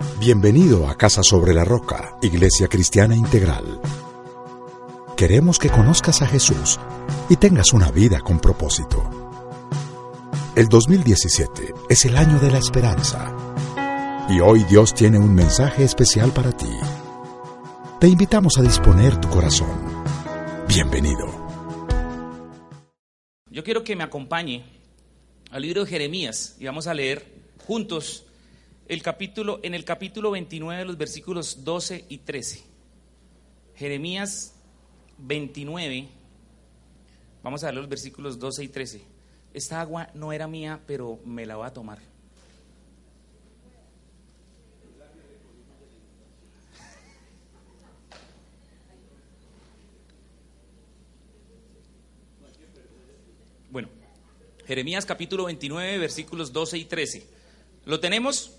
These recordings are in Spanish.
Bienvenido a Casa sobre la Roca, Iglesia Cristiana Integral. Queremos que conozcas a Jesús y tengas una vida con propósito. El 2017 es el año de la esperanza. Y hoy Dios tiene un mensaje especial para ti. Te invitamos a disponer tu corazón. Bienvenido. Yo quiero que me acompañe al libro de Jeremías y vamos a leer juntos el capítulo, en el capítulo 29, los versículos 12 y 13. Jeremías 29, vamos a ver los versículos 12 y 13. Esta agua no era mía, pero me la voy a tomar. Bueno, Jeremías capítulo 29, versículos 12 y 13. ¿Lo tenemos?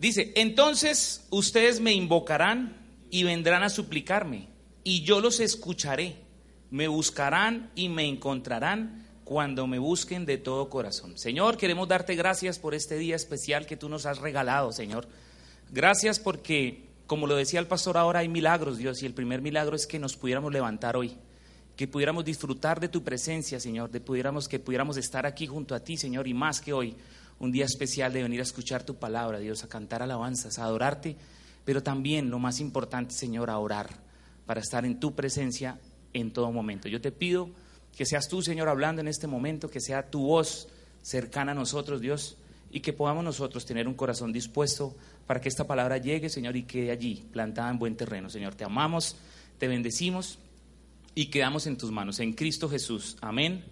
Dice, entonces ustedes me invocarán y vendrán a suplicarme, y yo los escucharé. Me buscarán y me encontrarán cuando me busquen de todo corazón. Señor, queremos darte gracias por este día especial que tú nos has regalado, Señor. Gracias porque, como lo decía el pastor, ahora hay milagros, Dios, y el primer milagro es que nos pudiéramos levantar hoy que pudiéramos disfrutar de tu presencia, Señor, de pudiéramos, que pudiéramos estar aquí junto a ti, Señor, y más que hoy, un día especial de venir a escuchar tu palabra, Dios, a cantar alabanzas, a adorarte, pero también lo más importante, Señor, a orar, para estar en tu presencia en todo momento. Yo te pido que seas tú, Señor, hablando en este momento, que sea tu voz cercana a nosotros, Dios, y que podamos nosotros tener un corazón dispuesto para que esta palabra llegue, Señor, y quede allí, plantada en buen terreno. Señor, te amamos, te bendecimos y quedamos en tus manos, en Cristo Jesús. Amén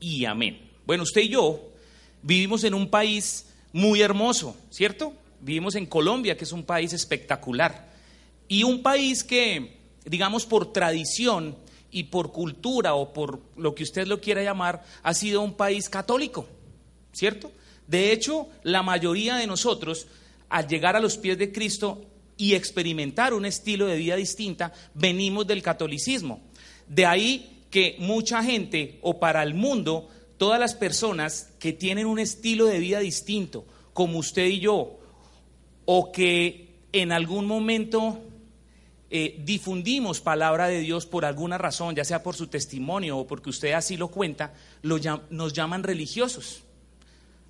y amén. Bueno, usted y yo vivimos en un país muy hermoso, ¿cierto? Vivimos en Colombia, que es un país espectacular. Y un país que, digamos, por tradición y por cultura o por lo que usted lo quiera llamar, ha sido un país católico, ¿cierto? De hecho, la mayoría de nosotros, al llegar a los pies de Cristo y experimentar un estilo de vida distinta, venimos del catolicismo. De ahí que mucha gente o para el mundo, todas las personas que tienen un estilo de vida distinto, como usted y yo, o que en algún momento eh, difundimos palabra de Dios por alguna razón, ya sea por su testimonio o porque usted así lo cuenta, nos llaman religiosos.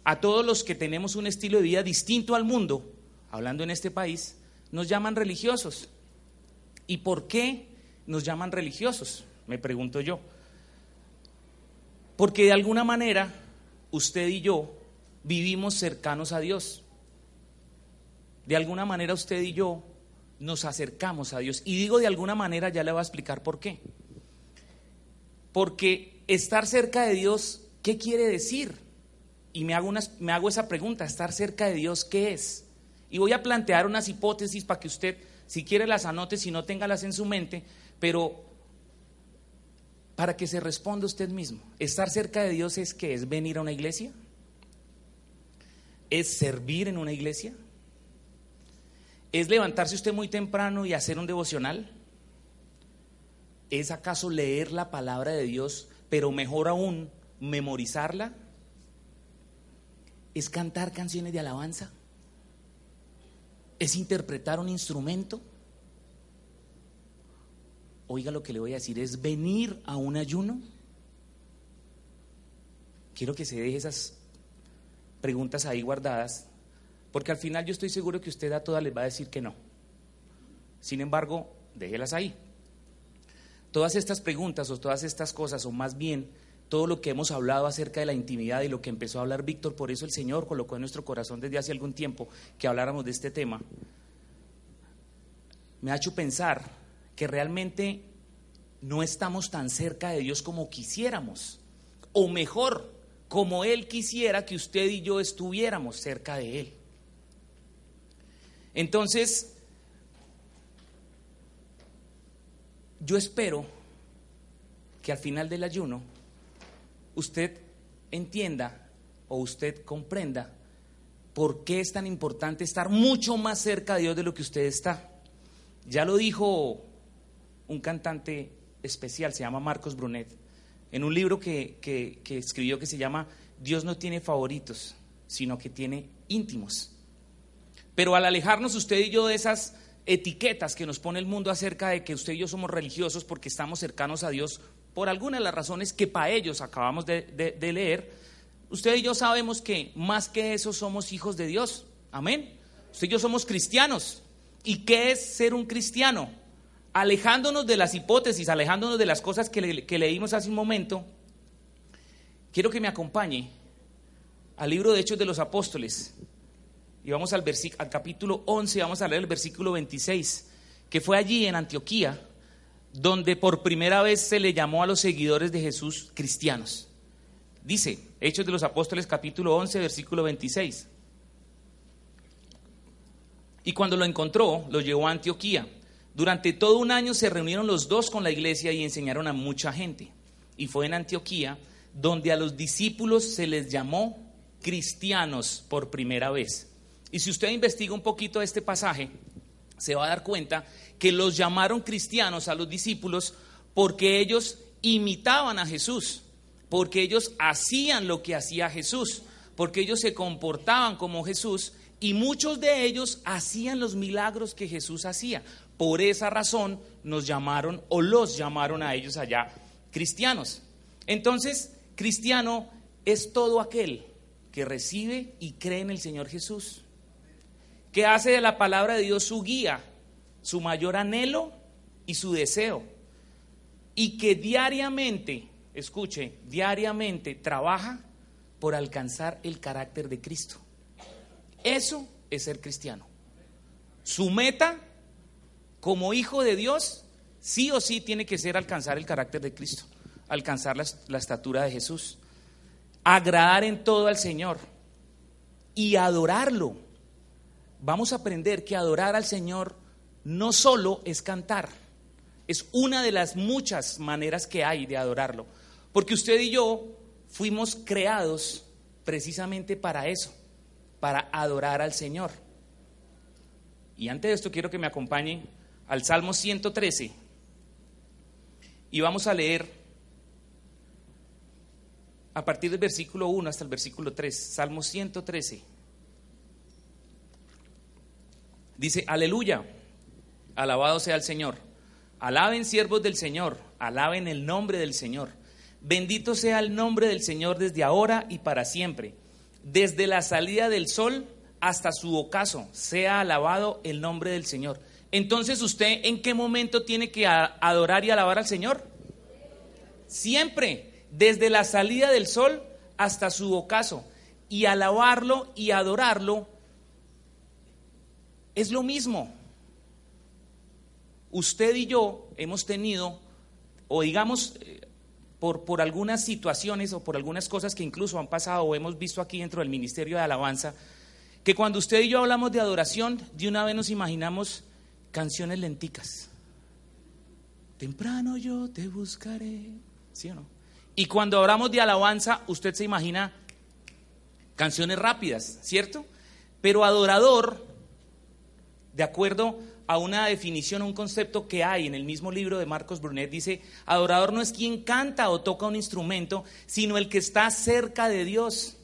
A todos los que tenemos un estilo de vida distinto al mundo, hablando en este país, nos llaman religiosos. ¿Y por qué nos llaman religiosos? me pregunto yo. Porque de alguna manera usted y yo vivimos cercanos a Dios. De alguna manera usted y yo nos acercamos a Dios. Y digo de alguna manera, ya le voy a explicar por qué. Porque estar cerca de Dios, ¿qué quiere decir? Y me hago, me hago esa pregunta, estar cerca de Dios, ¿qué es? Y voy a plantear unas hipótesis para que usted, si quiere, las anote, si no, téngalas en su mente, pero para que se responda usted mismo. Estar cerca de Dios es que es venir a una iglesia, es servir en una iglesia, es levantarse usted muy temprano y hacer un devocional, es acaso leer la palabra de Dios, pero mejor aún, memorizarla, es cantar canciones de alabanza, es interpretar un instrumento oiga lo que le voy a decir, es venir a un ayuno. Quiero que se deje esas preguntas ahí guardadas, porque al final yo estoy seguro que usted a todas les va a decir que no. Sin embargo, déjelas ahí. Todas estas preguntas o todas estas cosas, o más bien todo lo que hemos hablado acerca de la intimidad y lo que empezó a hablar Víctor, por eso el Señor colocó en nuestro corazón desde hace algún tiempo que habláramos de este tema, me ha hecho pensar que realmente no estamos tan cerca de Dios como quisiéramos, o mejor, como Él quisiera que usted y yo estuviéramos cerca de Él. Entonces, yo espero que al final del ayuno usted entienda o usted comprenda por qué es tan importante estar mucho más cerca de Dios de lo que usted está. Ya lo dijo un cantante especial, se llama Marcos Brunet, en un libro que, que escribió que se llama Dios no tiene favoritos, sino que tiene íntimos. Pero al alejarnos usted y yo de esas etiquetas que nos pone el mundo acerca de que usted y yo somos religiosos porque estamos cercanos a Dios por alguna de las razones que para ellos acabamos de, leer, usted y yo sabemos que más que eso somos hijos de Dios. Amén. Usted y yo somos cristianos. ¿Y qué es ser un cristiano? Alejándonos de las hipótesis, alejándonos de las cosas que, leímos hace un momento, quiero que me acompañe al libro de Hechos de los Apóstoles. Y vamos al, al capítulo 11, vamos a leer el versículo 26, que fue allí en Antioquía, donde por primera vez se le llamó a los seguidores de Jesús cristianos. Dice, Hechos de los Apóstoles capítulo 11, versículo 26. Y cuando lo encontró, lo llevó a Antioquía. Durante todo un año se reunieron los dos con la iglesia y enseñaron a mucha gente. Y fue en Antioquía donde a los discípulos se les llamó cristianos por primera vez. Y si usted investiga un poquito este pasaje, se va a dar cuenta que los llamaron cristianos a los discípulos porque ellos imitaban a Jesús, porque ellos hacían lo que hacía Jesús, porque ellos se comportaban como Jesús y muchos de ellos hacían los milagros que Jesús hacía. Por esa razón nos llamaron o los llamaron a ellos allá cristianos. Entonces, cristiano es todo aquel que recibe y cree en el Señor Jesús que hace de la palabra de Dios su guía, su mayor anhelo y su deseo, y que diariamente, escuche, diariamente trabaja por alcanzar el carácter de Cristo. Eso es ser cristiano. Su meta como hijo de Dios, sí o sí tiene que ser alcanzar el carácter de Cristo, alcanzar la, estatura de Jesús, agradar en todo al Señor y adorarlo vamos a aprender que adorar al Señor no solo es cantar, es una de las muchas maneras que hay de adorarlo. Porque usted y yo fuimos creados precisamente para eso, para adorar al Señor. Y antes de esto quiero que me acompañen al Salmo 113 y vamos a leer a partir del versículo 1 hasta el versículo 3, Salmo 113. Dice, aleluya, alabado sea el Señor. Alaben siervos del Señor, alaben el nombre del Señor. Bendito sea el nombre del Señor desde ahora y para siempre. Desde la salida del sol hasta su ocaso, sea alabado el nombre del Señor. Entonces, ¿usted en qué momento tiene que adorar y alabar al Señor? Siempre, desde la salida del sol hasta su ocaso. Y alabarlo y adorarlo es lo mismo. Usted y yo hemos tenido, o digamos, eh, por, por algunas situaciones o por algunas cosas que incluso han pasado o hemos visto aquí dentro del Ministerio de Alabanza, que cuando usted y yo hablamos de adoración, de una vez nos imaginamos canciones lenticas. Temprano yo te buscaré, ¿sí o no? Y cuando hablamos de alabanza, usted se imagina canciones rápidas, ¿cierto? Pero adorador de acuerdo a una definición, un concepto que hay en el mismo libro de Marcos Brunet, dice, adorador no es quien canta o toca un instrumento, sino el que está cerca de Dios.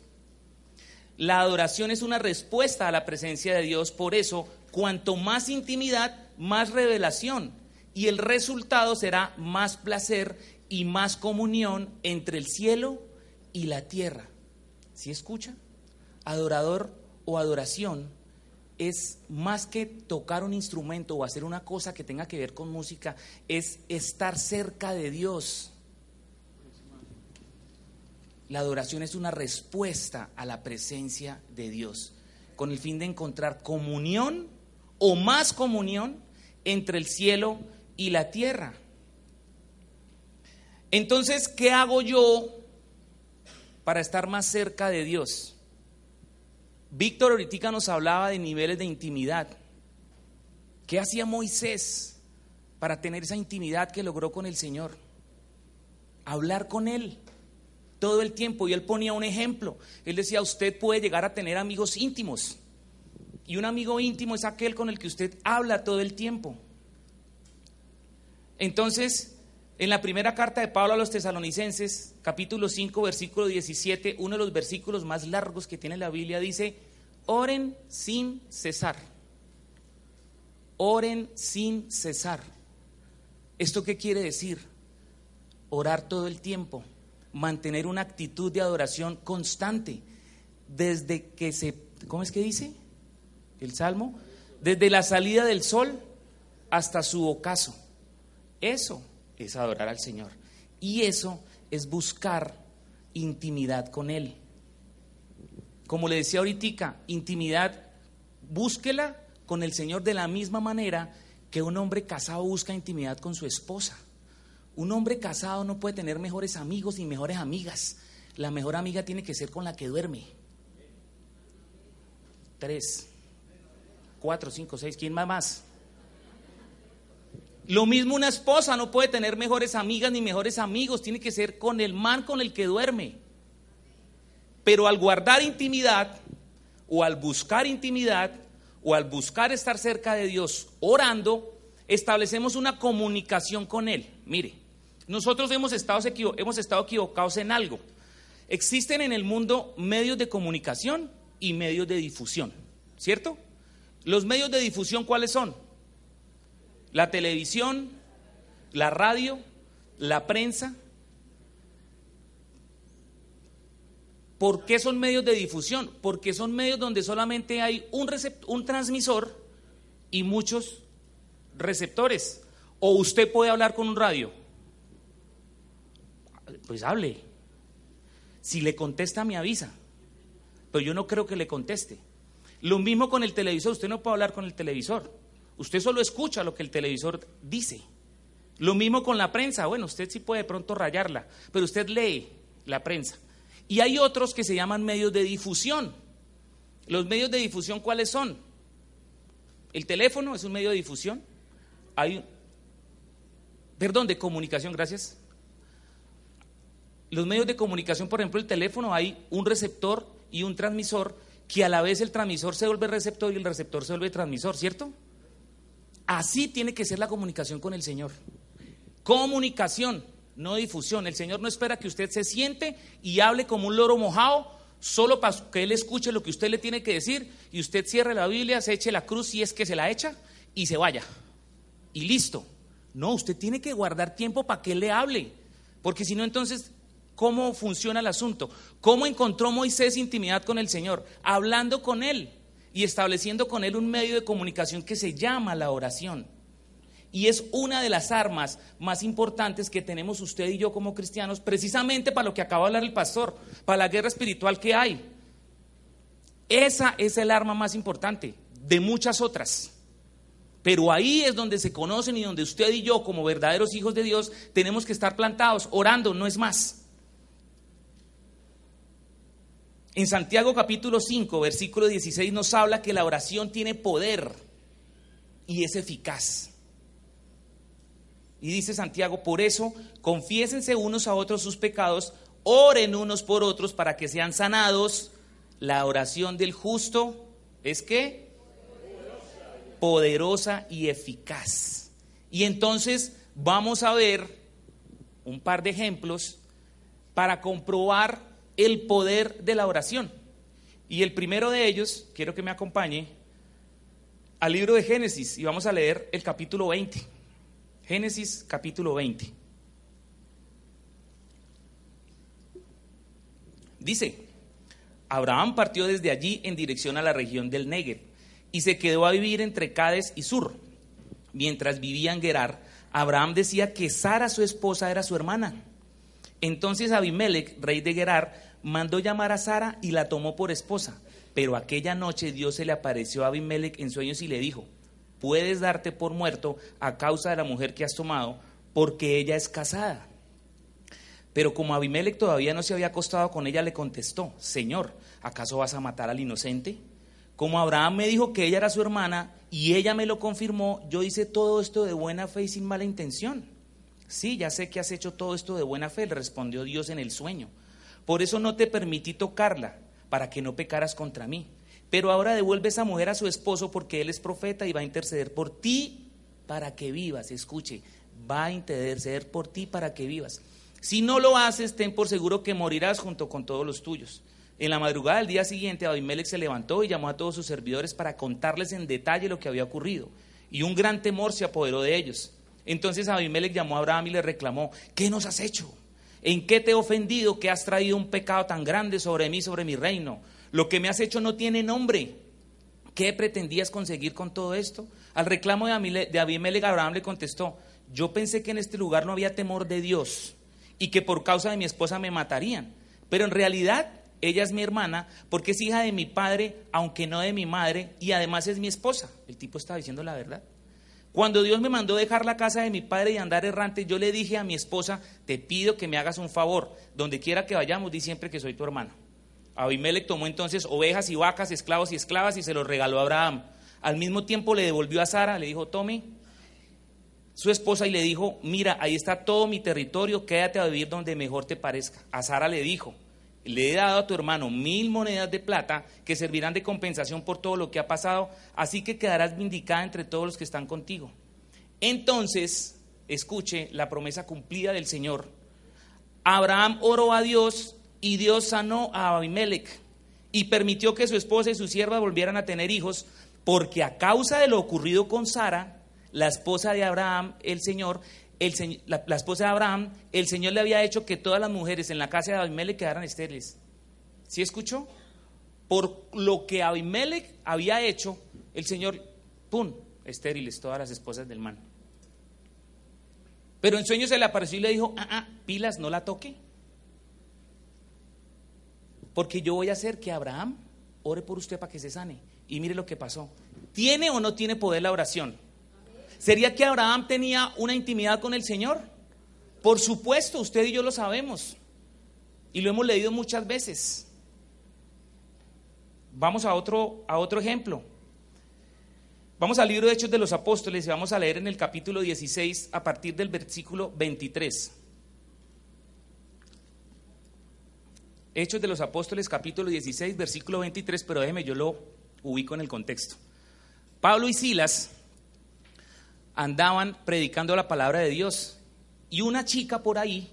La adoración es una respuesta a la presencia de Dios, por eso, cuanto más intimidad, más revelación, y el resultado será más placer y más comunión entre el cielo y la tierra. ¿Sí escucha? Adorador o adoración es más que tocar un instrumento o hacer una cosa que tenga que ver con música, es estar cerca de Dios. La adoración es una respuesta a la presencia de Dios, con el fin de encontrar comunión o más comunión entre el cielo y la tierra. Entonces, ¿qué hago yo para estar más cerca de Dios? Víctor ahorita nos hablaba de niveles de intimidad. ¿Qué hacía Moisés para tener esa intimidad que logró con el Señor? Hablar con Él todo el tiempo. Y Él ponía un ejemplo. Él decía, usted puede llegar a tener amigos íntimos. Y un amigo íntimo es aquel con el que usted habla todo el tiempo. Entonces, en la primera carta de Pablo a los tesalonicenses, capítulo 5, versículo 17, uno de los versículos más largos que tiene la Biblia dice, oren sin cesar. Oren sin cesar. ¿Esto qué quiere decir? Orar todo el tiempo, mantener una actitud de adoración constante, desde que se, ¿cómo es que dice? El Salmo, desde la salida del sol hasta su ocaso. Eso es adorar al Señor. Y eso es buscar intimidad con Él. Como le decía ahorita, intimidad, búsquela con el Señor de la misma manera que un hombre casado busca intimidad con su esposa. Un hombre casado no puede tener mejores amigos ni mejores amigas. La mejor amiga tiene que ser con la que duerme. Tres, cuatro, cinco, seis, ¿quién más más? Lo mismo una esposa no puede tener mejores amigas ni mejores amigos, tiene que ser con el man con el que duerme. Pero al guardar intimidad o al buscar intimidad o al buscar estar cerca de Dios orando, establecemos una comunicación con Él. Mire, nosotros hemos estado, hemos estado equivocados en algo. Existen en el mundo medios de comunicación y medios de difusión, ¿cierto? Los medios de difusión, ¿cuáles son? La televisión, la radio, la prensa. ¿Por qué son medios de difusión? Porque son medios donde solamente hay un, un transmisor y muchos receptores. O usted puede hablar con un radio. Pues hable. Si le contesta, me avisa. Pero yo no creo que le conteste. Lo mismo con el televisor. Usted no puede hablar con el televisor. Usted solo escucha lo que el televisor dice. Lo mismo con la prensa. Bueno, usted sí puede de pronto rayarla, pero usted lee la prensa. Y hay otros que se llaman medios de difusión. Los medios de difusión, ¿cuáles son? El teléfono es un medio de difusión. Hay, perdón, de comunicación, gracias. Los medios de comunicación, por ejemplo, el teléfono, hay un receptor y un transmisor que a la vez el transmisor se vuelve receptor y el receptor se vuelve transmisor, ¿cierto? Así tiene que ser la comunicación con el Señor. Comunicación, no difusión. El Señor no espera que usted se siente y hable como un loro mojado solo para que Él escuche lo que usted le tiene que decir y usted cierre la Biblia, se eche la cruz si es que se la echa y se vaya. Y listo. No, usted tiene que guardar tiempo para que Él le hable. Porque si no, entonces, ¿cómo funciona el asunto? ¿Cómo encontró Moisés intimidad con el Señor? Hablando con Él y estableciendo con Él un medio de comunicación que se llama la oración. Y es una de las armas más importantes que tenemos usted y yo como cristianos, precisamente para lo que acaba de hablar el pastor, para la guerra espiritual que hay. Esa es el arma más importante, de muchas otras. Pero ahí es donde se conocen y donde usted y yo, como verdaderos hijos de Dios, tenemos que estar plantados, orando, no es más. En Santiago capítulo 5, versículo 16 nos habla que la oración tiene poder y es eficaz. Y dice Santiago, por eso confiésense unos a otros sus pecados, oren unos por otros para que sean sanados. La oración del justo es que poderosa y eficaz. Y entonces vamos a ver un par de ejemplos para comprobar el poder de la oración. Y el primero de ellos, quiero que me acompañe al libro de Génesis y vamos a leer el capítulo 20. Génesis capítulo 20. Dice, Abraham partió desde allí en dirección a la región del Negev y se quedó a vivir entre Cades y Sur. Mientras vivía en Gerar, Abraham decía que Sara, su esposa, era su hermana. Entonces Abimelech, rey de Gerar, mandó llamar a Sara y la tomó por esposa. Pero aquella noche Dios se le apareció a Abimelech en sueños y le dijo, puedes darte por muerto a causa de la mujer que has tomado, porque ella es casada. Pero como Abimelech todavía no se había acostado con ella, le contestó, Señor, ¿acaso vas a matar al inocente? Como Abraham me dijo que ella era su hermana y ella me lo confirmó, yo hice todo esto de buena fe y sin mala intención. Sí, ya sé que has hecho todo esto de buena fe, le respondió Dios en el sueño. Por eso no te permití tocarla, para que no pecaras contra mí. Pero ahora devuelve esa mujer a su esposo porque él es profeta y va a interceder por ti para que vivas. Escuche, va a interceder por ti para que vivas. Si no lo haces, ten por seguro que morirás junto con todos los tuyos. En la madrugada del día siguiente, Abimelech se levantó y llamó a todos sus servidores para contarles en detalle lo que había ocurrido. Y un gran temor se apoderó de ellos. Entonces Abimelech llamó a Abraham y le reclamó, ¿qué nos has hecho? ¿En qué te he ofendido que has traído un pecado tan grande sobre mí, sobre mi reino? Lo que me has hecho no tiene nombre. ¿Qué pretendías conseguir con todo esto? Al reclamo de Abimelech, Abraham le contestó, yo pensé que en este lugar no había temor de Dios y que por causa de mi esposa me matarían. Pero en realidad ella es mi hermana porque es hija de mi padre, aunque no de mi madre, y además es mi esposa. El tipo estaba diciendo la verdad. Cuando Dios me mandó dejar la casa de mi padre y andar errante, yo le dije a mi esposa, te pido que me hagas un favor, donde quiera que vayamos, di siempre que soy tu hermano. Abimelech tomó entonces ovejas y vacas, esclavos y esclavas y se los regaló a Abraham. Al mismo tiempo le devolvió a Sara, le dijo, tome su esposa y le dijo, mira, ahí está todo mi territorio, quédate a vivir donde mejor te parezca. A Sara le dijo, le he dado a tu hermano mil monedas de plata que servirán de compensación por todo lo que ha pasado, así que quedarás vindicada entre todos los que están contigo. Entonces, escuche la promesa cumplida del Señor. Abraham oró a Dios y Dios sanó a Abimelech y permitió que su esposa y su sierva volvieran a tener hijos, porque a causa de lo ocurrido con Sara, la esposa de Abraham, el Señor, la, esposa de Abraham, el Señor le había hecho que todas las mujeres en la casa de Abimelech quedaran estériles. ¿Sí escuchó? Por lo que Abimelech había hecho, el Señor, ¡pum!, estériles todas las esposas del man. Pero en sueño se le apareció y le dijo, ah, ah, pilas, no la toque. Porque yo voy a hacer que Abraham ore por usted para que se sane. Y mire lo que pasó. ¿Tiene o no tiene poder la oración? ¿Sería que Abraham tenía una intimidad con el Señor? Por supuesto, usted y yo lo sabemos. Y lo hemos leído muchas veces. Vamos a otro, a otro ejemplo. Vamos al libro de Hechos de los Apóstoles y vamos a leer en el capítulo 16 a partir del versículo 23. Hechos de los Apóstoles capítulo 16 versículo 23, pero déjeme yo lo ubico en el contexto. Pablo y Silas andaban predicando la palabra de Dios. Y una chica por ahí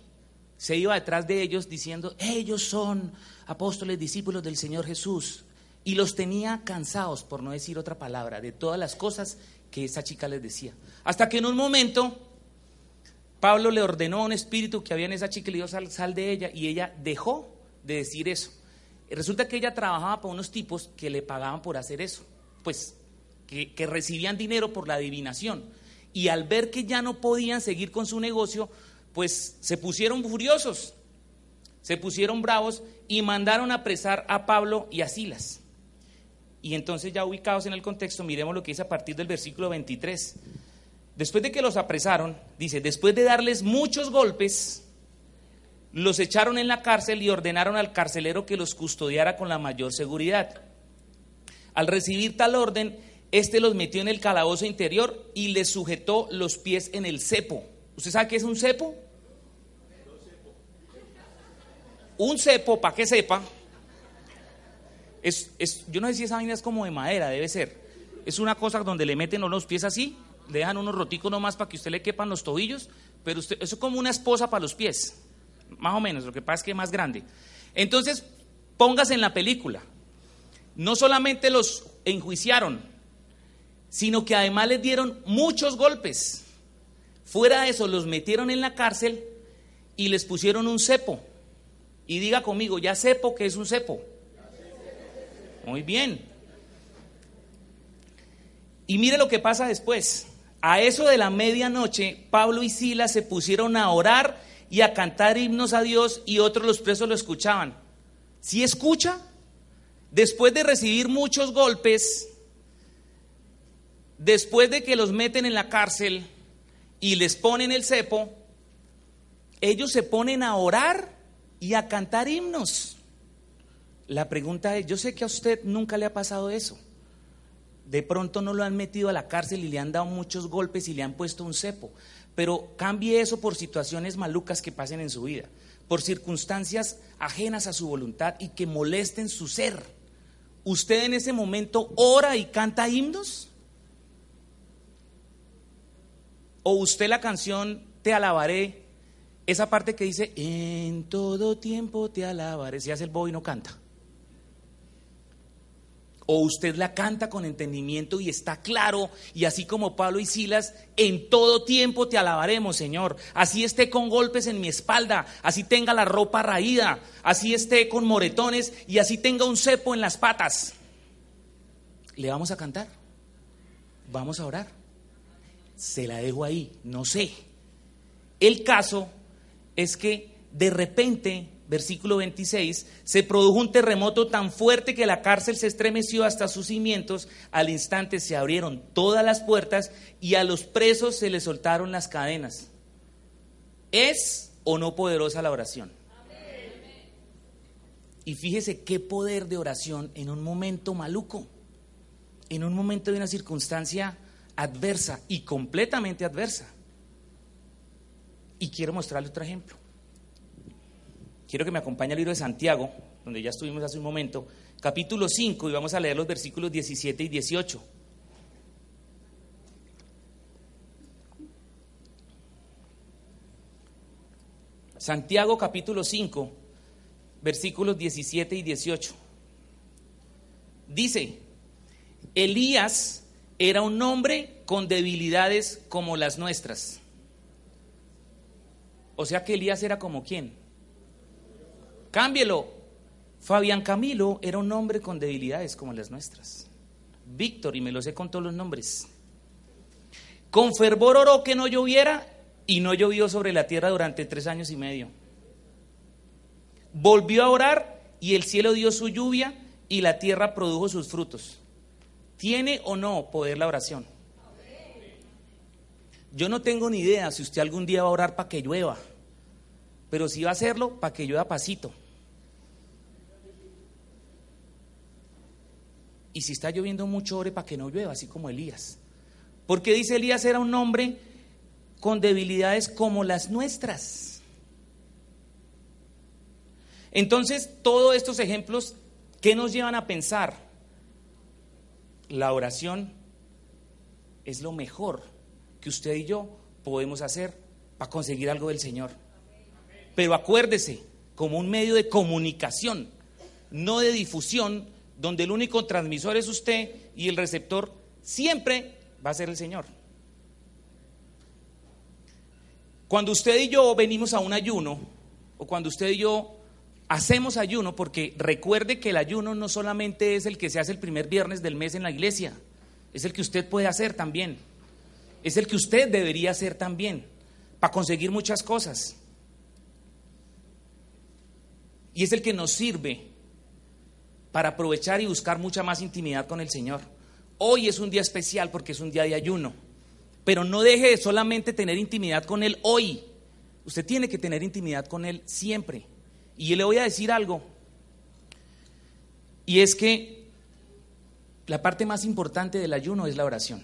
se iba detrás de ellos diciendo, ellos son apóstoles, discípulos del Señor Jesús. Y los tenía cansados, por no decir otra palabra, de todas las cosas que esa chica les decía. Hasta que en un momento Pablo le ordenó a un espíritu que había en esa chica y le dijo, sal, sal de ella, y ella dejó de decir eso. Resulta que ella trabajaba para unos tipos que le pagaban por hacer eso, pues que, que recibían dinero por la adivinación y al ver que ya no podían seguir con su negocio, pues se pusieron furiosos, se pusieron bravos y mandaron a apresar a Pablo y a Silas. Y entonces ya ubicados en el contexto, miremos lo que dice a partir del versículo 23. Después de que los apresaron, dice, después de darles muchos golpes, los echaron en la cárcel y ordenaron al carcelero que los custodiara con la mayor seguridad. Al recibir tal orden, este los metió en el calabozo interior y les sujetó los pies en el cepo. ¿Usted sabe qué es un cepo? Un cepo, para que sepa, es, yo no sé si esa vaina es como de madera, debe ser. Es una cosa donde le meten los pies así, le dejan unos roticos nomás para que usted le quepan los tobillos, pero eso es como una esposa para los pies, más o menos, lo que pasa es que es más grande. Entonces, póngase en la película. No solamente los enjuiciaron, sino que además les dieron muchos golpes. Fuera de eso, los metieron en la cárcel y les pusieron un cepo. Y diga conmigo, ya cepo que es un cepo. Muy bien. Y mire lo que pasa después. A eso de la medianoche, Pablo y Silas se pusieron a orar y a cantar himnos a Dios y otros los presos lo escuchaban. ¿Sí escucha? Después de recibir muchos golpes, después de que los meten en la cárcel y les ponen el cepo, ellos se ponen a orar y a cantar himnos. La pregunta es, yo sé que a usted nunca le ha pasado eso, De pronto no lo han metido a la cárcel y le han dado muchos golpes y le han puesto un cepo. Pero cambie eso por situaciones malucas que pasen en su vida, por circunstancias ajenas a su voluntad y que molesten su ser. ¿Usted en ese momento ora y canta himnos? ¿O usted la canción Te alabaré, esa parte que dice, en todo tiempo te alabaré, si hace el boy y no canta? O usted la canta con entendimiento y está claro, y así como Pablo y Silas, en todo tiempo te alabaremos, Señor. Así esté con golpes en mi espalda, así tenga la ropa raída, así esté con moretones y así tenga un cepo en las patas. ¿Le vamos a cantar? Vamos a orar. Se la dejo ahí, no sé. El caso es que de repente versículo 26, se produjo un terremoto tan fuerte que la cárcel se estremeció hasta sus cimientos, al instante se abrieron todas las puertas y a los presos se les soltaron las cadenas. ¿Es o no poderosa la oración? Y fíjese qué poder de oración en un momento maluco, en un momento de una circunstancia adversa y completamente adversa. Y quiero mostrarle otro ejemplo. Quiero que me acompañe al libro de Santiago, donde ya estuvimos hace un momento, capítulo 5, y vamos a leer los versículos 17 y 18. Santiago capítulo 5, versículos 17 y 18. Dice, Elías era un hombre con debilidades como las nuestras. O sea que Elías era como quién? Cámbielo. Fabián Camilo era un hombre con debilidades como las nuestras. Víctor, y me lo sé con todos los nombres. Con fervor oró que no lloviera y no llovió sobre la tierra durante tres años y medio. Volvió a orar y el cielo dio su lluvia y la tierra produjo sus frutos. ¿Tiene o no poder la oración? Yo no tengo ni idea si usted algún día va a orar para que llueva, pero si va a hacerlo, para que llueva pasito. Y si está lloviendo mucho, ore para que no llueva, así como Elías. Porque dice Elías era un hombre con debilidades como las nuestras. Entonces, todos estos ejemplos, ¿qué nos llevan a pensar? La oración es lo mejor que usted y yo podemos hacer para conseguir algo del Señor. Pero acuérdese, como un medio de comunicación, no de difusión, donde el único transmisor es usted y el receptor siempre va a ser el Señor. Cuando usted y yo venimos a un ayuno, o cuando usted y yo hacemos ayuno, porque recuerde que el ayuno no solamente es el que se hace el primer viernes del mes en la iglesia, es el que usted puede hacer también, es el que usted debería hacer también, para conseguir muchas cosas. Y es el que nos sirve para aprovechar y buscar mucha más intimidad con el Señor. Hoy es un día especial porque es un día de ayuno, pero no deje de solamente tener intimidad con Él hoy. Usted tiene que tener intimidad con Él siempre. Y le voy a decir algo, y es que la parte más importante del ayuno es la oración.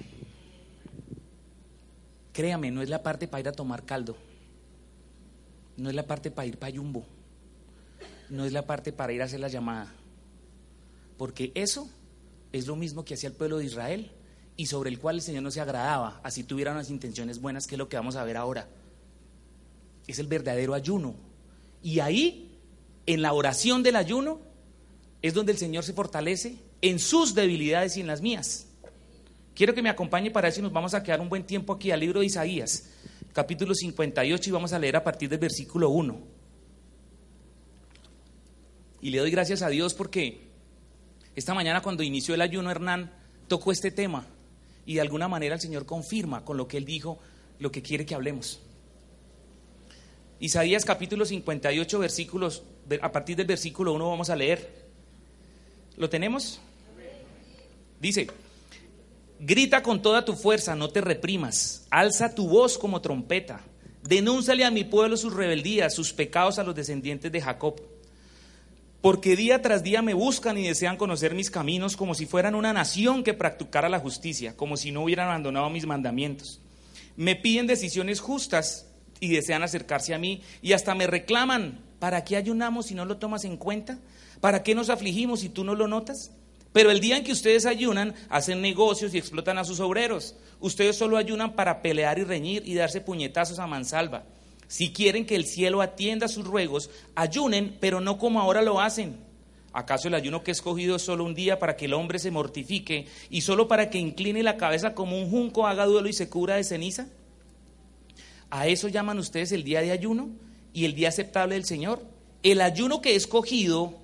Créame, no es la parte para ir a tomar caldo, no es la parte para ir para Yumbo, no es la parte para ir a hacer la llamada porque eso es lo mismo que hacía el pueblo de Israel y sobre el cual el Señor no se agradaba, así tuviera unas intenciones buenas, que es lo que vamos a ver ahora. Es el verdadero ayuno. Y ahí, en la oración del ayuno, es donde el Señor se fortalece en sus debilidades y en las mías. Quiero que me acompañe para eso y nos vamos a quedar un buen tiempo aquí al libro de Isaías, capítulo 58, y vamos a leer a partir del versículo 1. Y le doy gracias a Dios porque esta mañana cuando inició el ayuno, Hernán tocó este tema y de alguna manera el Señor confirma con lo que él dijo lo que quiere que hablemos. Isaías capítulo 58 versículos, a partir del versículo 1 vamos a leer. ¿Lo tenemos? Dice, grita con toda tu fuerza, no te reprimas, alza tu voz como trompeta, denúnciale a mi pueblo sus rebeldías, sus pecados a los descendientes de Jacob Porque día tras día me buscan y desean conocer mis caminos como si fueran una nación que practicara la justicia, como si no hubieran abandonado mis mandamientos. Me piden decisiones justas y desean acercarse a mí y hasta me reclaman, ¿para qué ayunamos si no lo tomas en cuenta? ¿Para qué nos afligimos si tú no lo notas? Pero el día en que ustedes ayunan, hacen negocios y explotan a sus obreros. Ustedes solo ayunan para pelear y reñir y darse puñetazos a mansalva. Si quieren que el cielo atienda sus ruegos, ayunen, pero no como ahora lo hacen. ¿Acaso el ayuno que he escogido es solo un día para que el hombre se mortifique y solo para que incline la cabeza como un junco, haga duelo y se cubra de ceniza? ¿A eso llaman ustedes el día de ayuno y el día aceptable del Señor? El ayuno que he escogido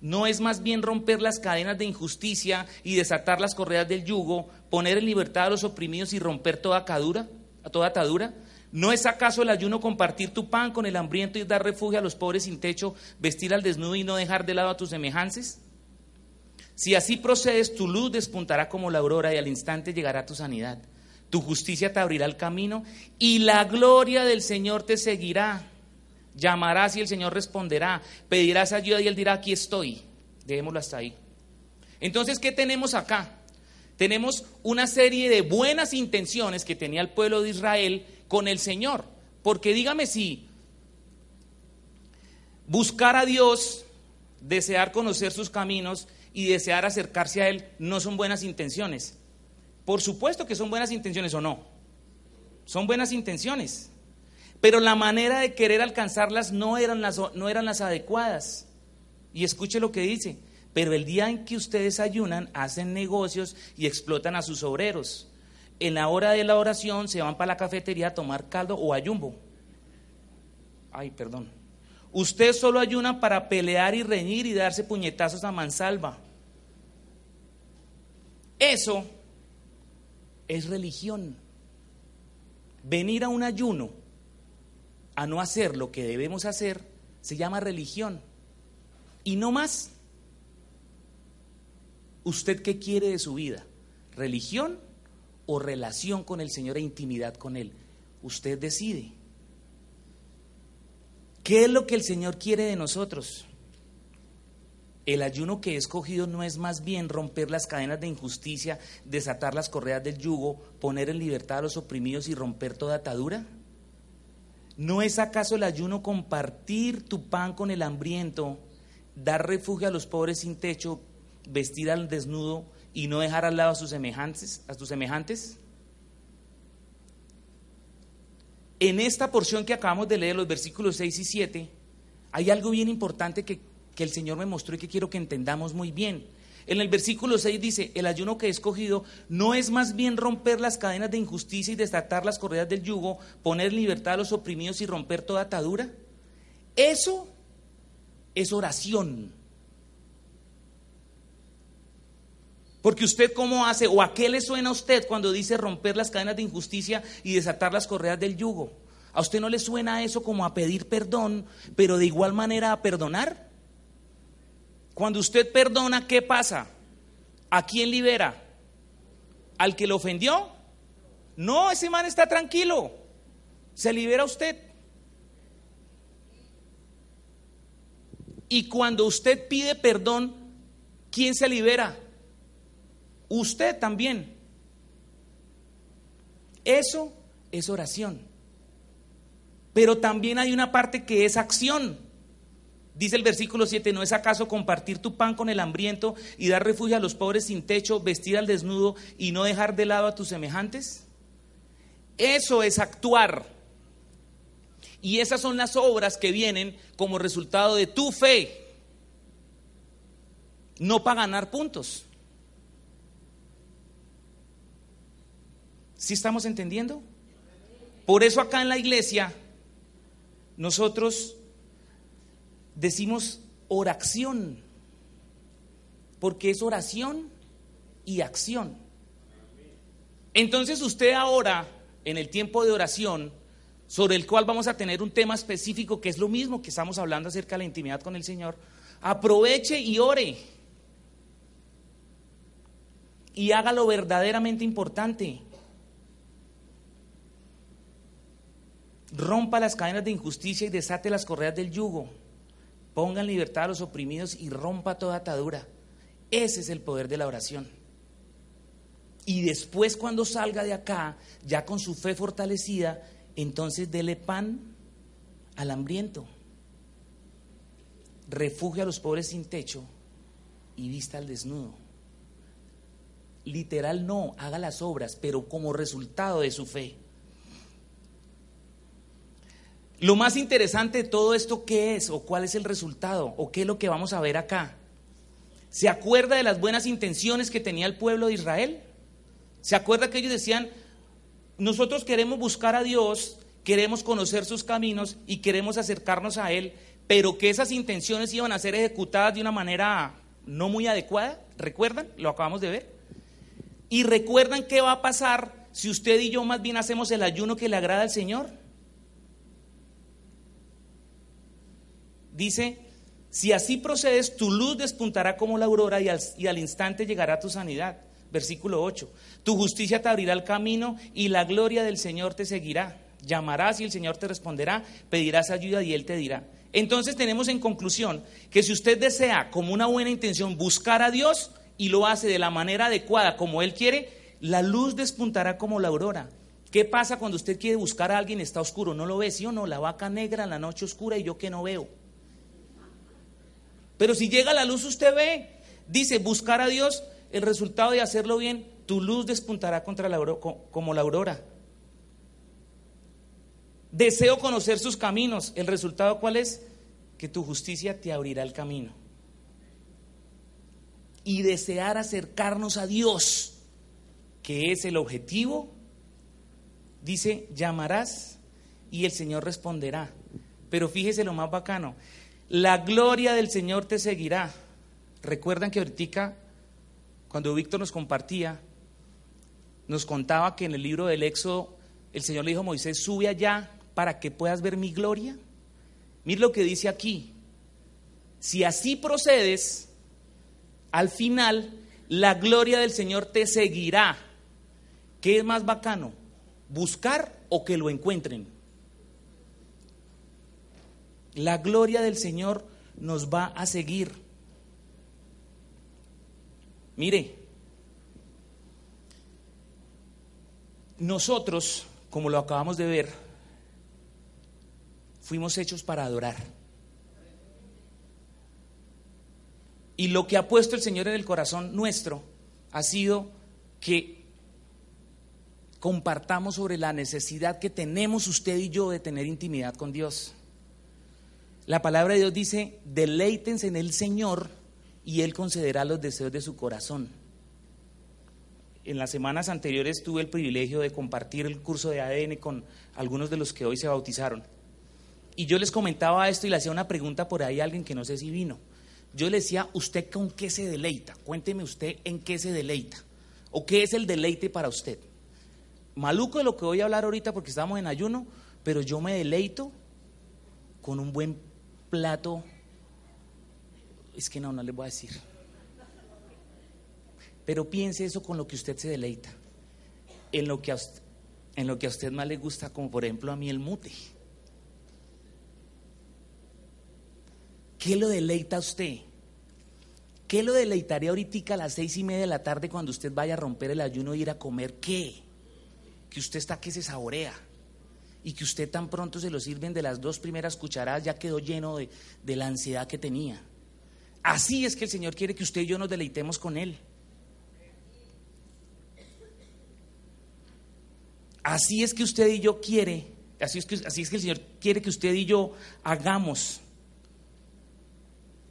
no es más bien romper las cadenas de injusticia y desatar las correas del yugo, poner en libertad a los oprimidos y romper toda cadura, toda atadura. ¿No es acaso el ayuno compartir tu pan con el hambriento y dar refugio a los pobres sin techo, vestir al desnudo y no dejar de lado a tus semejantes? Si así procedes, tu luz despuntará como la aurora y al instante llegará tu sanidad. Tu justicia te abrirá el camino y la gloria del Señor te seguirá. Llamarás y el Señor responderá. Pedirás ayuda y Él dirá, aquí estoy. Dejémoslo hasta ahí. Entonces, ¿qué tenemos acá? Tenemos una serie de buenas intenciones que tenía el pueblo de Israel con el Señor. Porque dígame si buscar a Dios, desear conocer sus caminos y desear acercarse a Él no son buenas intenciones. Por supuesto que son buenas intenciones o no. Son buenas intenciones. Pero la manera de querer alcanzarlas no eran las, no eran las adecuadas. Y escuche lo que dice. Pero el día en que ustedes ayunan, hacen negocios y explotan a sus obreros en la hora de la oración se van para la cafetería a tomar caldo o ayumbo. Ay, perdón. Usted solo ayuna para pelear y reñir y darse puñetazos a mansalva. Eso es religión. Venir a un ayuno a no hacer lo que debemos hacer se llama religión. Y no más. ¿Usted qué quiere de su vida? ¿Religión o relación con el Señor e intimidad con Él. Usted decide. ¿Qué es lo que el Señor quiere de nosotros? El ayuno que he escogido no es más bien romper las cadenas de injusticia, desatar las correas del yugo, poner en libertad a los oprimidos y romper toda atadura. ¿No es acaso el ayuno compartir tu pan con el hambriento, dar refugio a los pobres sin techo, vestir al desnudo y no dejar al lado a sus semejantes, a tus semejantes? En esta porción que acabamos de leer, los versículos 6 y 7, hay algo bien importante que, que el Señor me mostró y que quiero que entendamos muy bien. En el versículo 6 dice, el ayuno que he escogido no es más bien romper las cadenas de injusticia y desatar las correas del yugo, poner libertad a los oprimidos y romper toda atadura. Eso es oración. Porque usted cómo hace o a qué le suena a usted cuando dice romper las cadenas de injusticia y desatar las correas del yugo. ¿A usted no le suena eso como a pedir perdón, pero de igual manera a perdonar? Cuando usted perdona, ¿qué pasa? ¿A quién libera? ¿Al que le ofendió? No, ese man está tranquilo. Se libera usted. Y cuando usted pide perdón, ¿quién se libera? Usted también. Eso es oración. Pero también hay una parte que es acción. Dice el versículo 7, ¿no es acaso compartir tu pan con el hambriento y dar refugio a los pobres sin techo, vestir al desnudo y no dejar de lado a tus semejantes? Eso es actuar. Y esas son las obras que vienen como resultado de tu fe, no para ganar puntos. ¿Sí estamos entendiendo? Por eso acá en la iglesia nosotros decimos oración, porque es oración y acción. Entonces usted ahora, en el tiempo de oración, sobre el cual vamos a tener un tema específico que es lo mismo que estamos hablando acerca de la intimidad con el Señor, aproveche y ore. Y hágalo verdaderamente importante. rompa las cadenas de injusticia y desate las correas del yugo. Ponga en libertad a los oprimidos y rompa toda atadura. Ese es el poder de la oración. Y después cuando salga de acá, ya con su fe fortalecida, entonces dele pan al hambriento, refugio a los pobres sin techo y vista al desnudo. Literal no, haga las obras, pero como resultado de su fe. Lo más interesante de todo esto, ¿qué es? ¿O cuál es el resultado? ¿O qué es lo que vamos a ver acá? ¿Se acuerda de las buenas intenciones que tenía el pueblo de Israel? ¿Se acuerda que ellos decían, nosotros queremos buscar a Dios, queremos conocer sus caminos y queremos acercarnos a Él, pero que esas intenciones iban a ser ejecutadas de una manera no muy adecuada? ¿Recuerdan? Lo acabamos de ver. ¿Y recuerdan qué va a pasar si usted y yo más bien hacemos el ayuno que le agrada al Señor? Dice, si así procedes, tu luz despuntará como la aurora y al, instante llegará tu sanidad. Versículo 8. Tu justicia te abrirá el camino y la gloria del Señor te seguirá. Llamarás y el Señor te responderá, pedirás ayuda y Él te dirá. Entonces tenemos en conclusión que si usted desea como una buena intención buscar a Dios y lo hace de la manera adecuada como Él quiere, la luz despuntará como la aurora. ¿Qué pasa cuando usted quiere buscar a alguien está oscuro? ¿No lo ve, sí o no? La vaca negra en la noche oscura y yo que no veo. Pero si llega la luz, usted ve. Dice, buscar a Dios, el resultado de hacerlo bien, tu luz despuntará contra la, como la aurora. Deseo conocer sus caminos. ¿El resultado cuál es? Que tu justicia te abrirá el camino. Y desear acercarnos a Dios, que es el objetivo, dice, llamarás y el Señor responderá. Pero fíjese lo más bacano, la gloria del Señor te seguirá. Recuerdan que ahorita, cuando Víctor nos compartía, nos contaba que en el libro del Éxodo el Señor le dijo a Moisés, sube allá para que puedas ver mi gloria. Mira lo que dice aquí. Si así procedes, al final la gloria del Señor te seguirá. ¿Qué es más bacano? ¿Buscar o que lo encuentren? La gloria del Señor nos va a seguir. Mire, nosotros, como lo acabamos de ver, fuimos hechos para adorar. Y lo que ha puesto el Señor en el corazón nuestro ha sido que compartamos sobre la necesidad que tenemos usted y yo de tener intimidad con Dios. La palabra de Dios dice, deleítense en el Señor y Él concederá los deseos de su corazón. En las semanas anteriores tuve el privilegio de compartir el curso de ADN con algunos de los que hoy se bautizaron. Y yo les comentaba esto y le hacía una pregunta por ahí a alguien que no sé si vino. Yo le decía, ¿usted con qué se deleita? Cuénteme usted en qué se deleita. ¿O qué es el deleite para usted? Maluco de lo que voy a hablar ahorita porque estamos en ayuno, pero yo me deleito con un buen plato, es que no, no le voy a decir. Pero piense eso con lo que usted se deleita, en lo que a usted, en lo que a usted más le gusta, como por ejemplo a mí el mute. ¿Qué lo deleita a usted? ¿Qué lo deleitaría ahorita a las seis y media de la tarde cuando usted vaya a romper el ayuno e ir a comer? ¿Qué? Que usted está que se saborea y que usted tan pronto se lo sirven de las dos primeras cucharadas, ya quedó lleno de, de la ansiedad que tenía. Así es que el Señor quiere que usted y yo nos deleitemos con Él. Así es que usted y yo quiere, así es que, así es que el Señor quiere que usted y yo hagamos,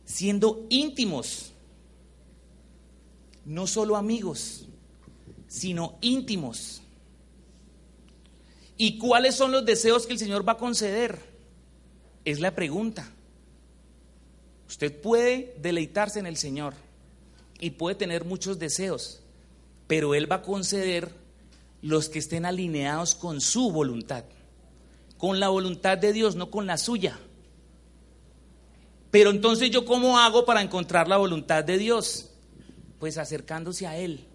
siendo íntimos, no solo amigos, sino íntimos. ¿Y cuáles son los deseos que el Señor va a conceder? Es la pregunta. Usted puede deleitarse en el Señor y puede tener muchos deseos, pero Él va a conceder los que estén alineados con su voluntad, con la voluntad de Dios, no con la suya. Pero entonces yo cómo hago para encontrar la voluntad de Dios? Pues acercándose a Él.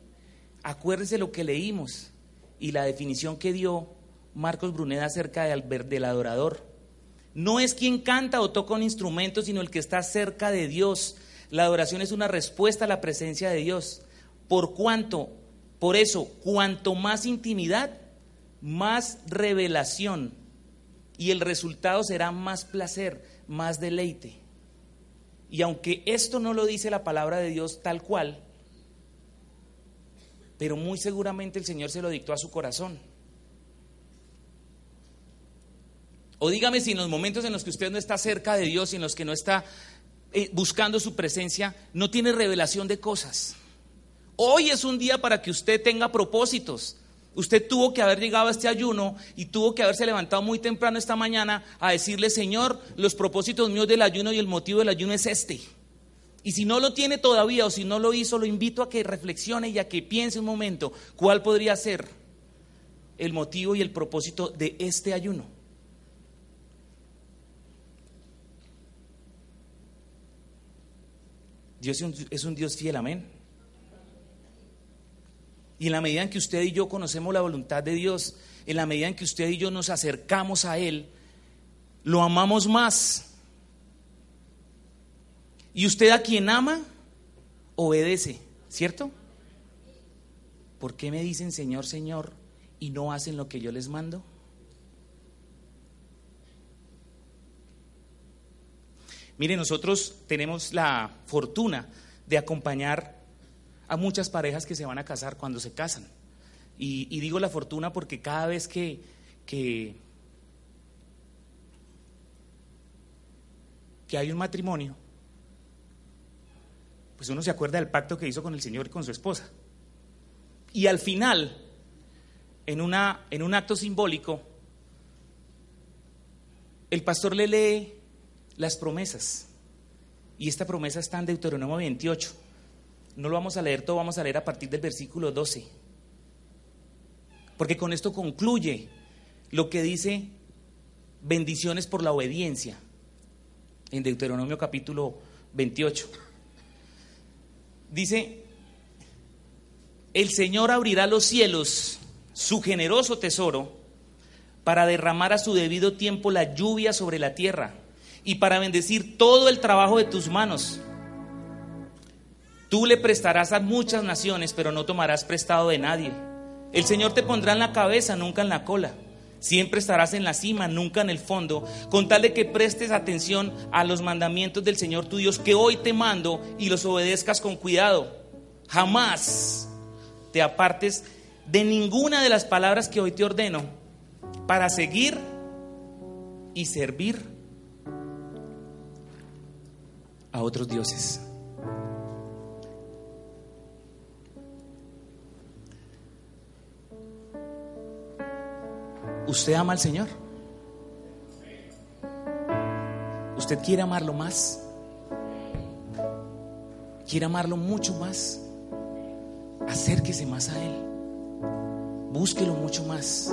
Acuérdese lo que leímos y la definición que dio Marcos Bruneda acerca del, del adorador. No es quien canta o toca un instrumento, sino el que está cerca de Dios. La adoración es una respuesta a la presencia de Dios. Por cuanto, por eso, cuanto más intimidad, más revelación. Y el resultado será más placer, más deleite. Y aunque esto no lo dice la palabra de Dios tal cual, pero muy seguramente el Señor se lo dictó a su corazón. O dígame si en los momentos en los que usted no está cerca de Dios y en los que no está eh, buscando su presencia, no tiene revelación de cosas. Hoy es un día para que usted tenga propósitos. Usted tuvo que haber llegado a este ayuno y tuvo que haberse levantado muy temprano esta mañana a decirle, Señor, los propósitos míos del ayuno y el motivo del ayuno es este. Y si no lo tiene todavía o si no lo hizo, lo invito a que reflexione y a que piense un momento cuál podría ser el motivo y el propósito de este ayuno. Dios es un, Dios fiel, amén. Y en la medida en que usted y yo conocemos la voluntad de Dios, en la medida en que usted y yo nos acercamos a Él, lo amamos más y usted a quien ama, obedece, ¿cierto? ¿Por qué me dicen Señor, Señor y no hacen lo que yo les mando? Mire, nosotros tenemos la fortuna de acompañar a muchas parejas que se van a casar cuando se casan. Y, digo la fortuna porque cada vez que, que, que hay un matrimonio, pues uno se acuerda del pacto que hizo con el Señor y con su esposa. Y al final, en, una, en un acto simbólico, el pastor le lee las promesas. Y esta promesa está en Deuteronomio 28. No lo vamos a leer todo, vamos a leer a partir del versículo 12. Porque con esto concluye lo que dice bendiciones por la obediencia en Deuteronomio capítulo 28. Dice, el Señor abrirá los cielos, su generoso tesoro, para derramar a su debido tiempo la lluvia sobre la tierra y para bendecir todo el trabajo de tus manos. Tú le prestarás a muchas naciones, pero no tomarás prestado de nadie. El Señor te pondrá en la cabeza, nunca en la cola. Siempre estarás en la cima, nunca en el fondo, con tal de que prestes atención a los mandamientos del Señor tu Dios que hoy te mando y los obedezcas con cuidado. Jamás te apartes de ninguna de las palabras que hoy te ordeno para seguir y servir a otros dioses. ¿Usted ama al Señor? ¿Usted quiere amarlo más? ¿Quiere amarlo mucho más? Acérquese más a Él. Búsquelo mucho más.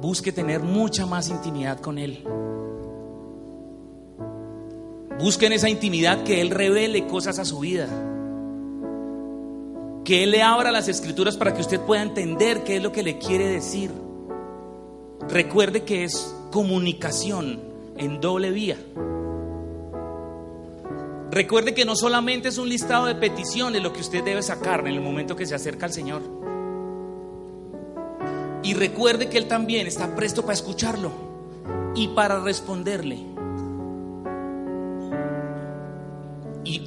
Busque tener mucha más intimidad con Él. Busque en esa intimidad que Él revele cosas a su vida. Que Él le abra las escrituras para que usted pueda entender qué es lo que le quiere decir. Recuerde que es comunicación en doble vía. Recuerde que no solamente es un listado de peticiones lo que usted debe sacar en el momento que se acerca al Señor. Y recuerde que Él también está presto para escucharlo y para responderle.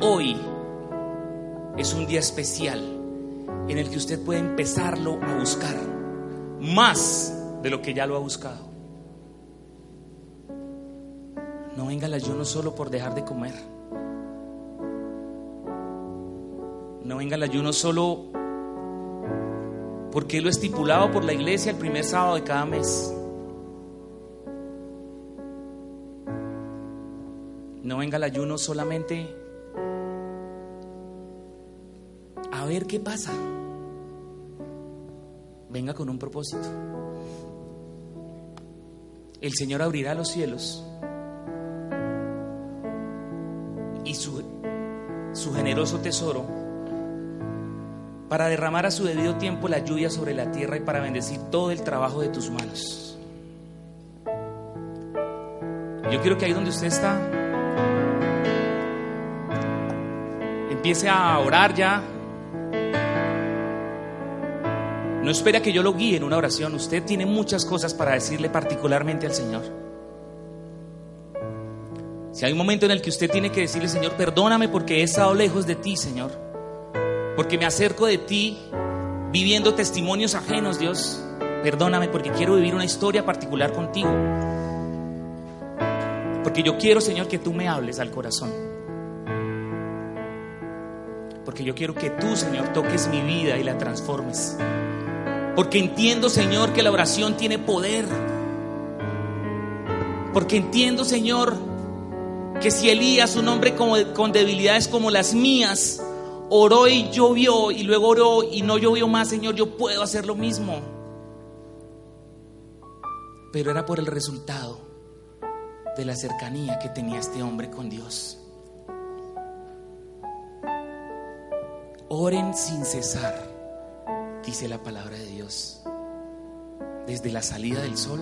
Hoy es un día especial en el que usted puede empezarlo a buscar más de lo que ya lo ha buscado. No venga el ayuno solo por dejar de comer. No venga el ayuno solo porque lo estipulado por la iglesia el primer sábado de cada mes. No venga el ayuno solamente a ver qué pasa. Venga con un propósito el Señor abrirá los cielos y su, su generoso tesoro para derramar a su debido tiempo la lluvia sobre la tierra y para bendecir todo el trabajo de tus manos. Yo quiero que ahí donde usted está, empiece a orar ya. No espera que yo lo guíe en una oración. Usted tiene muchas cosas para decirle particularmente al Señor. Si hay un momento en el que usted tiene que decirle, Señor, perdóname porque he estado lejos de ti, Señor. Porque me acerco de ti viviendo testimonios ajenos, Dios. Perdóname porque quiero vivir una historia particular contigo. Porque yo quiero, Señor, que tú me hables al corazón. Porque yo quiero que tú, Señor, toques mi vida y la transformes. Porque entiendo, Señor, que la oración tiene poder. Porque entiendo, Señor, que si Elías, un hombre con debilidades como las mías, oró y llovió y luego oró y no llovió más, Señor, yo puedo hacer lo mismo. Pero era por el resultado de la cercanía que tenía este hombre con Dios. Oren sin cesar dice la palabra de Dios, desde la salida del sol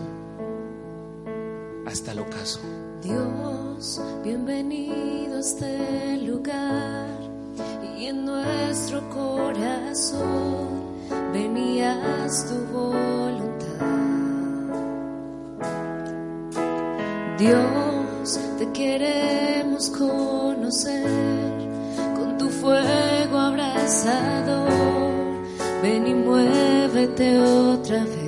hasta el ocaso. Dios, bienvenido a este lugar y en nuestro corazón venías tu voluntad. Dios, te queremos conocer con tu fuego abrazador ven y muévete otra vez.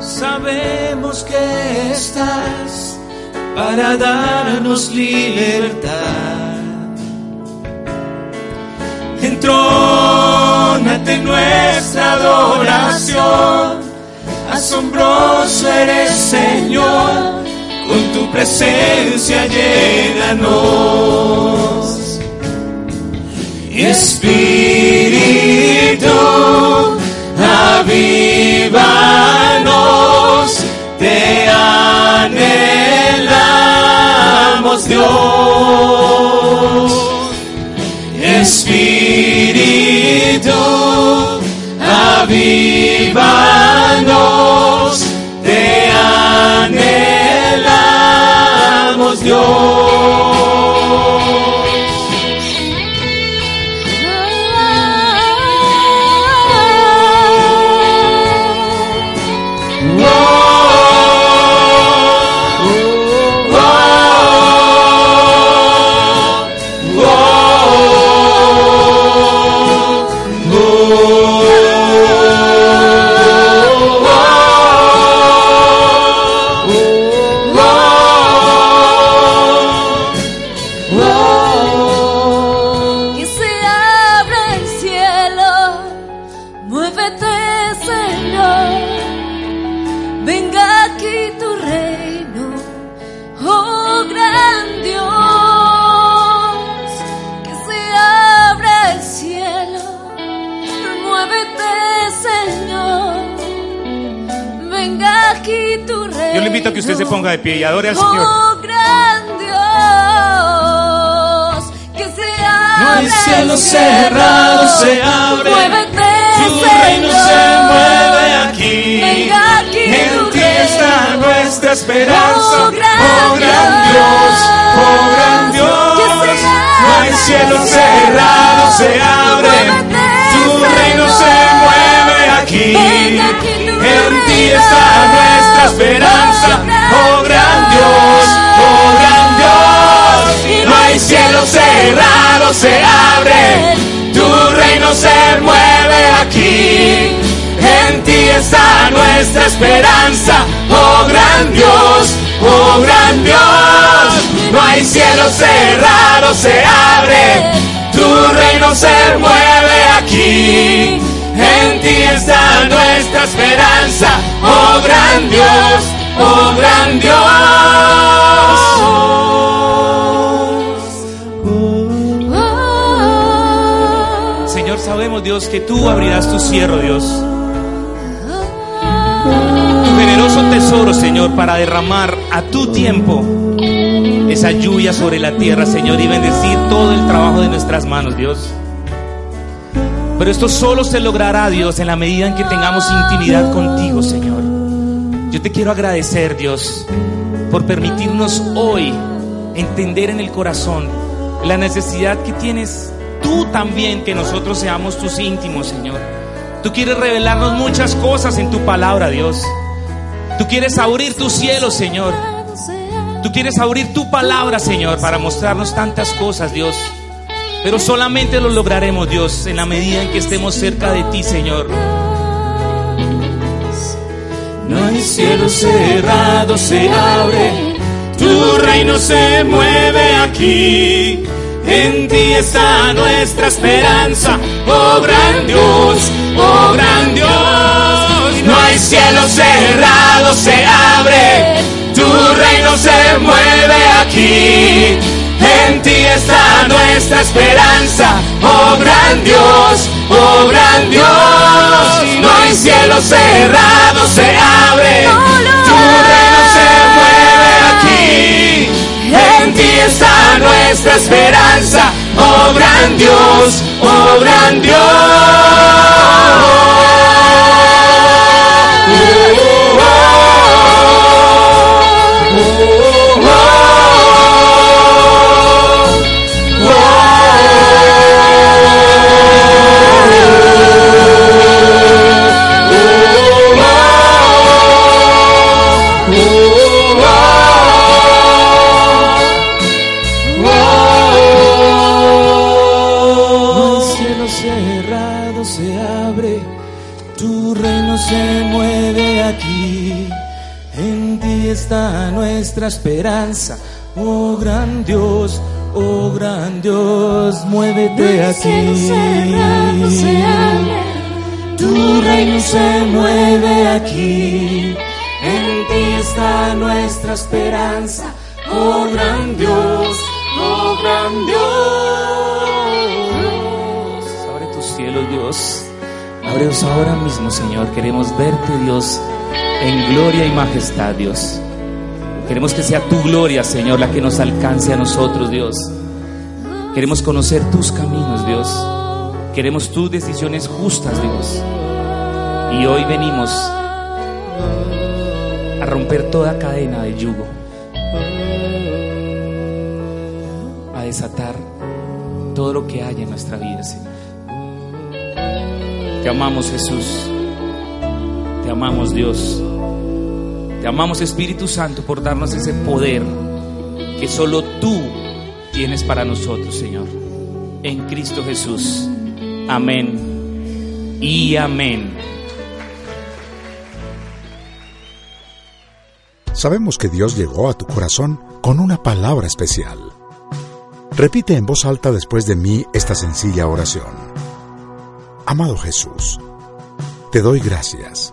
Sabemos que estás para darnos libertad. Entrónate en nuestra adoración, asombroso eres Señor, con tu presencia llénanos. Espíritu, avívanos, te anhelamos Dios. Espíritu, avívanos, y adore al Señor. Oh gran Dios, que se No hay cielo el cerrado, se abre. Muévete, Tu reino se mueve aquí. Venga aquí En tu ti está nuestra esperanza. Oh, gran Oh gran Dios, oh gran Que Dios. No hay cielo el cerrado, se abre. Muévete, Tu reino se mueve aquí. Venga aquí tu En ti está nuestra esperanza. Oh gran hay cielo cerrado, se abre. Tu reino se mueve aquí. En ti está nuestra esperanza. Oh gran Dios, oh gran Dios. No hay cielo cerrado, se abre. Tu reino se mueve aquí. En ti está nuestra esperanza. Oh gran Dios, oh gran Dios. Dios, que tú abrirás tu cierro, Dios. Tu generoso tesoro, Señor, para derramar a tu tiempo esa lluvia sobre la tierra, Señor, y bendecir todo el trabajo de nuestras manos, Dios. Pero esto solo se logrará, Dios, en la medida en que tengamos intimidad contigo, Señor. Yo te quiero agradecer, Dios, por permitirnos hoy entender en el corazón la necesidad que tienes tú también que nosotros seamos tus íntimos, Señor. Tú quieres revelarnos muchas cosas en tu palabra, Dios. Tú quieres abrir tu cielo, Señor. Tú quieres abrir tu palabra, Señor, para mostrarnos tantas cosas, Dios. Pero solamente lo lograremos, Dios, en la medida en que estemos cerca de ti, Señor. No hay cielo cerrado, se abre. Tu reino se mueve aquí. En ti está nuestra esperanza, oh gran Dios, oh gran Dios. No hay cielo cerrado, se abre. Tu reino se mueve aquí. En ti está nuestra esperanza, oh gran Dios, oh gran Dios. No hay cielo cerrado, se abre. Tu reino se mueve aquí. En ti está nuestra esperanza, oh gran Dios, oh gran Dios. Nuestra esperanza. Oh gran Dios, oh gran Dios, muévete aquí. Tu reino se mueve aquí. En ti está nuestra esperanza. Oh gran Dios, oh gran Dios. Abre tus cielos, Dios. Ábrelos ahora mismo, Señor. Queremos verte, Dios, en gloria y majestad, Dios. Queremos que sea tu gloria, Señor, la que nos alcance a nosotros, Dios. Queremos conocer tus caminos, Dios. Queremos tus decisiones justas, Dios. Y hoy venimos a romper toda cadena de yugo. A desatar todo lo que hay en nuestra vida, Señor. Te amamos, Jesús. Te amamos, Dios. Te amamos, Espíritu Santo, por darnos ese poder que solo tú tienes para nosotros, Señor. En Cristo Jesús. Amén. Y amén. Sabemos que Dios llegó a tu corazón con una palabra especial. Repite en voz alta después de mí esta sencilla oración. Amado Jesús, te doy gracias.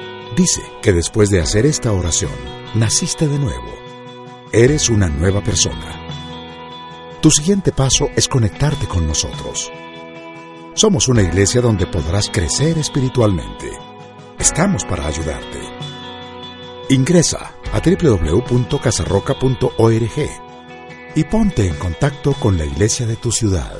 dice que después de hacer esta oración, naciste de nuevo. Eres una nueva persona. Tu siguiente paso es conectarte con nosotros. Somos una iglesia donde podrás crecer espiritualmente. Estamos para ayudarte. Ingresa a www.casarroca.org y ponte en contacto con la iglesia de tu ciudad.